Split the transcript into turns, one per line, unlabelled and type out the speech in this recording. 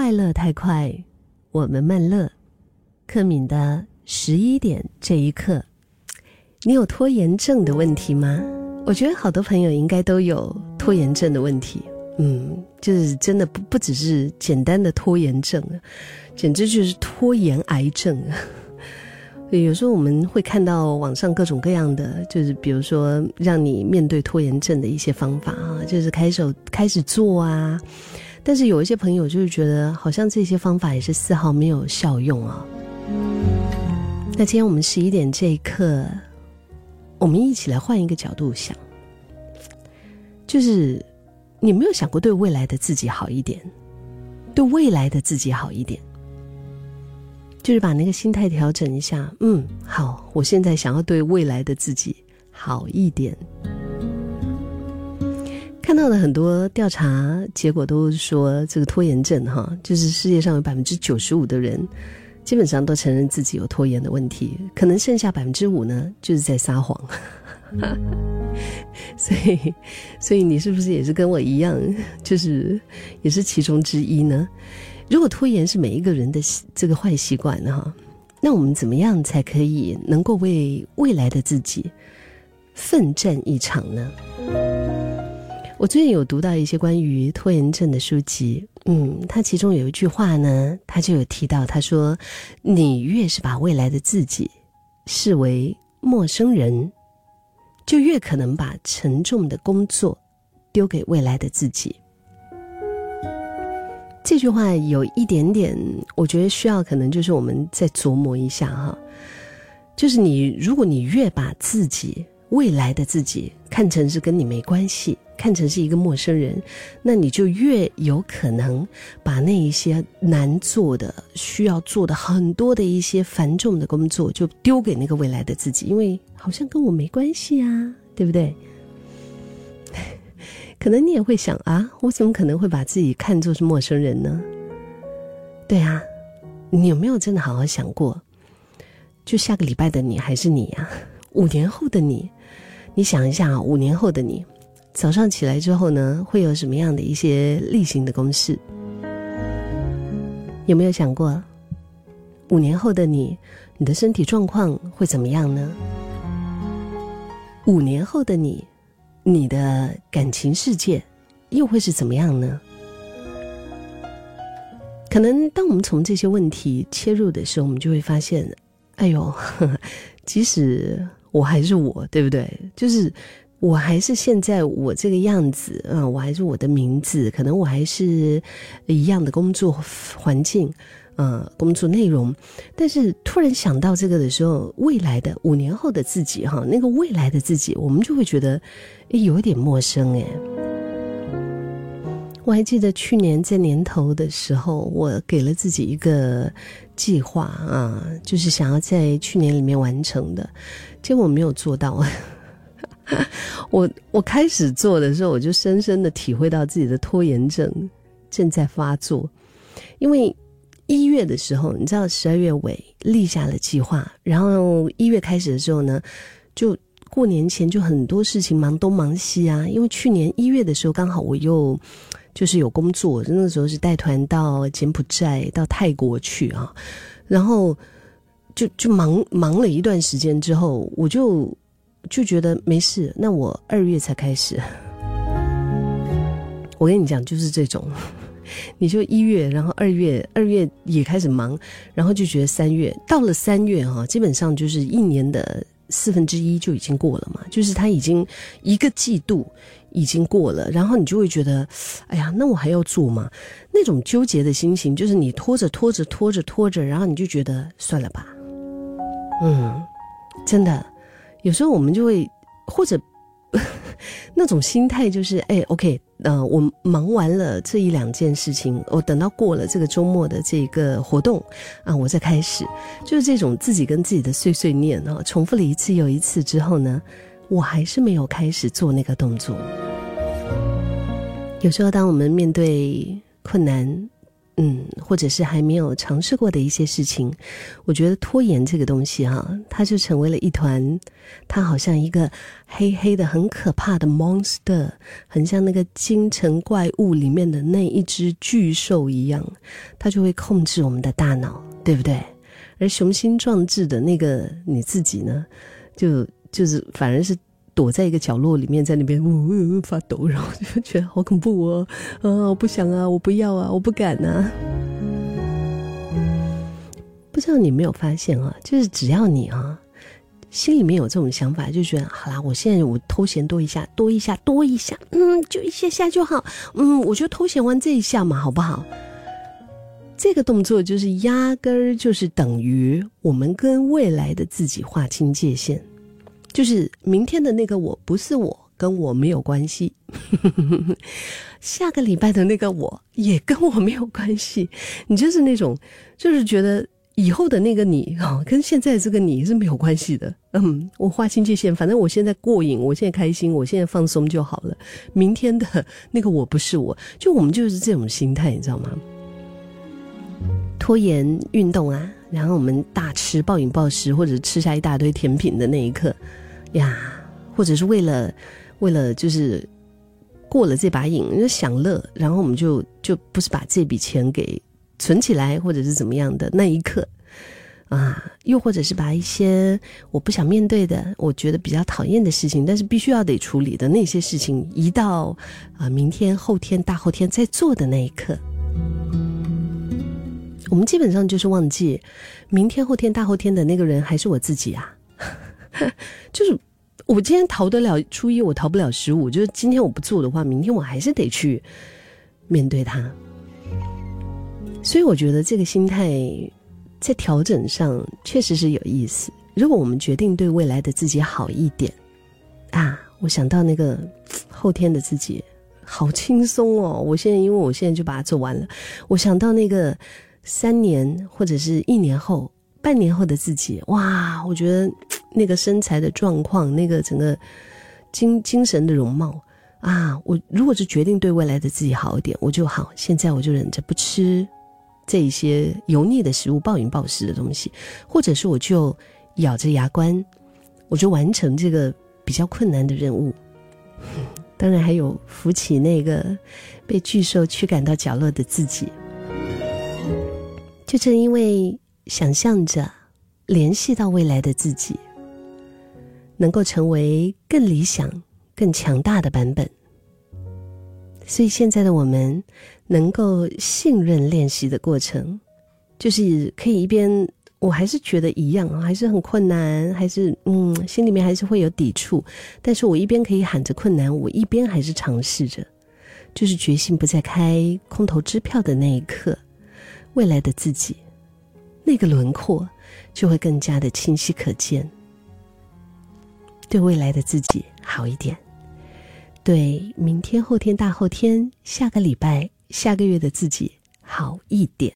快乐太快，我们慢乐。克敏的十一点这一刻，你有拖延症的问题吗？我觉得好多朋友应该都有拖延症的问题。嗯，就是真的不不只是简单的拖延症，简直就是拖延癌症。有时候我们会看到网上各种各样的，就是比如说让你面对拖延症的一些方法啊，就是开手开始做啊。但是有一些朋友就是觉得，好像这些方法也是丝毫没有效用啊。那今天我们十一点这一刻，我们一起来换一个角度想，就是你没有想过对未来的自己好一点，对未来的自己好一点。就是把那个心态调整一下，嗯，好，我现在想要对未来的自己好一点。看到的很多调查结果都说，这个拖延症哈，就是世界上有百分之九十五的人，基本上都承认自己有拖延的问题，可能剩下百分之五呢，就是在撒谎。所以，所以你是不是也是跟我一样，就是也是其中之一呢？如果拖延是每一个人的这个坏习惯哈，那我们怎么样才可以能够为未来的自己奋战一场呢？我最近有读到一些关于拖延症的书籍，嗯，他其中有一句话呢，他就有提到，他说：“你越是把未来的自己视为陌生人，就越可能把沉重的工作丢给未来的自己。”这句话有一点点，我觉得需要可能就是我们再琢磨一下哈。就是你，如果你越把自己未来的自己看成是跟你没关系，看成是一个陌生人，那你就越有可能把那一些难做的、需要做的很多的一些繁重的工作，就丢给那个未来的自己，因为好像跟我没关系啊，对不对？可能你也会想啊，我怎么可能会把自己看作是陌生人呢？对啊，你有没有真的好好想过？就下个礼拜的你还是你呀？五年后的你，你想一下啊，五年后的你，早上起来之后呢，会有什么样的一些例行的公事？有没有想过，五年后的你，你的身体状况会怎么样呢？五年后的你。你的感情世界又会是怎么样呢？可能当我们从这些问题切入的时候，我们就会发现，哎呦，即使我还是我，对不对？就是我还是现在我这个样子，嗯，我还是我的名字，可能我还是一样的工作环境。呃，工作内容，但是突然想到这个的时候，未来的五年后的自己哈，那个未来的自己，我们就会觉得，有一点陌生哎。我还记得去年在年头的时候，我给了自己一个计划啊，就是想要在去年里面完成的，结果没有做到。我我开始做的时候，我就深深的体会到自己的拖延症正在发作，因为。一月的时候，你知道十二月尾立下了计划，然后一月开始的时候呢，就过年前就很多事情忙东忙西啊。因为去年一月的时候刚好我又就是有工作，那个时候是带团到柬埔寨、到泰国去啊，然后就就忙忙了一段时间之后，我就就觉得没事，那我二月才开始。我跟你讲，就是这种。你就一月，然后二月，二月也开始忙，然后就觉得三月到了三月哈，基本上就是一年的四分之一就已经过了嘛，就是他已经一个季度已经过了，然后你就会觉得，哎呀，那我还要做吗？那种纠结的心情，就是你拖着拖着拖着拖着，然后你就觉得算了吧，嗯，真的，有时候我们就会或者。那种心态就是，哎，OK，呃，我忙完了这一两件事情，我等到过了这个周末的这个活动，啊，我再开始，就是这种自己跟自己的碎碎念啊，重复了一次又一次之后呢，我还是没有开始做那个动作。有时候，当我们面对困难，嗯，或者是还没有尝试过的一些事情，我觉得拖延这个东西哈，它就成为了一团，它好像一个黑黑的、很可怕的 monster，很像那个京城怪物里面的那一只巨兽一样，它就会控制我们的大脑，对不对？而雄心壮志的那个你自己呢，就就是反而是。躲在一个角落里面，在那边呜呜发抖，然后就觉得好恐怖哦！啊，我不想啊，我不要啊，我不敢啊。不知道你没有发现啊？就是只要你啊，心里面有这种想法，就觉得好啦，我现在我偷闲多一下，多一下，多一下，嗯，就一下下就好，嗯，我就偷闲完这一下嘛，好不好？这个动作就是压根儿就是等于我们跟未来的自己划清界限。就是明天的那个我不是我，跟我没有关系。下个礼拜的那个我也跟我没有关系。你就是那种，就是觉得以后的那个你啊，跟现在这个你是没有关系的。嗯，我划清界限，反正我现在过瘾，我现在开心，我现在放松就好了。明天的那个我不是我，就我们就是这种心态，你知道吗？拖延运动啊。然后我们大吃暴饮暴食，或者吃下一大堆甜品的那一刻，呀，或者是为了为了就是过了这把瘾，就享乐，然后我们就就不是把这笔钱给存起来，或者是怎么样的那一刻，啊，又或者是把一些我不想面对的，我觉得比较讨厌的事情，但是必须要得处理的那些事情，移到啊明天、后天、大后天再做的那一刻。我们基本上就是忘记，明天、后天、大后天的那个人还是我自己啊！就是我今天逃得了初一，我逃不了十五。就是今天我不做的话，明天我还是得去面对他。所以我觉得这个心态在调整上确实是有意思。如果我们决定对未来的自己好一点啊，我想到那个 后天的自己好轻松哦！我现在因为我现在就把它做完了，我想到那个。三年或者是一年后、半年后的自己，哇！我觉得那个身材的状况，那个整个精精神的容貌啊，我如果是决定对未来的自己好一点，我就好。现在我就忍着不吃这一些油腻的食物、暴饮暴食的东西，或者是我就咬着牙关，我就完成这个比较困难的任务。当然，还有扶起那个被巨兽驱赶到角落的自己。就正因为想象着联系到未来的自己，能够成为更理想、更强大的版本，所以现在的我们能够信任练习的过程，就是可以一边我还是觉得一样，还是很困难，还是嗯，心里面还是会有抵触，但是我一边可以喊着困难，我一边还是尝试着，就是决心不再开空头支票的那一刻。未来的自己，那个轮廓就会更加的清晰可见。对未来的自己好一点，对明天、后天、大后天、下个礼拜、下个月的自己好一点。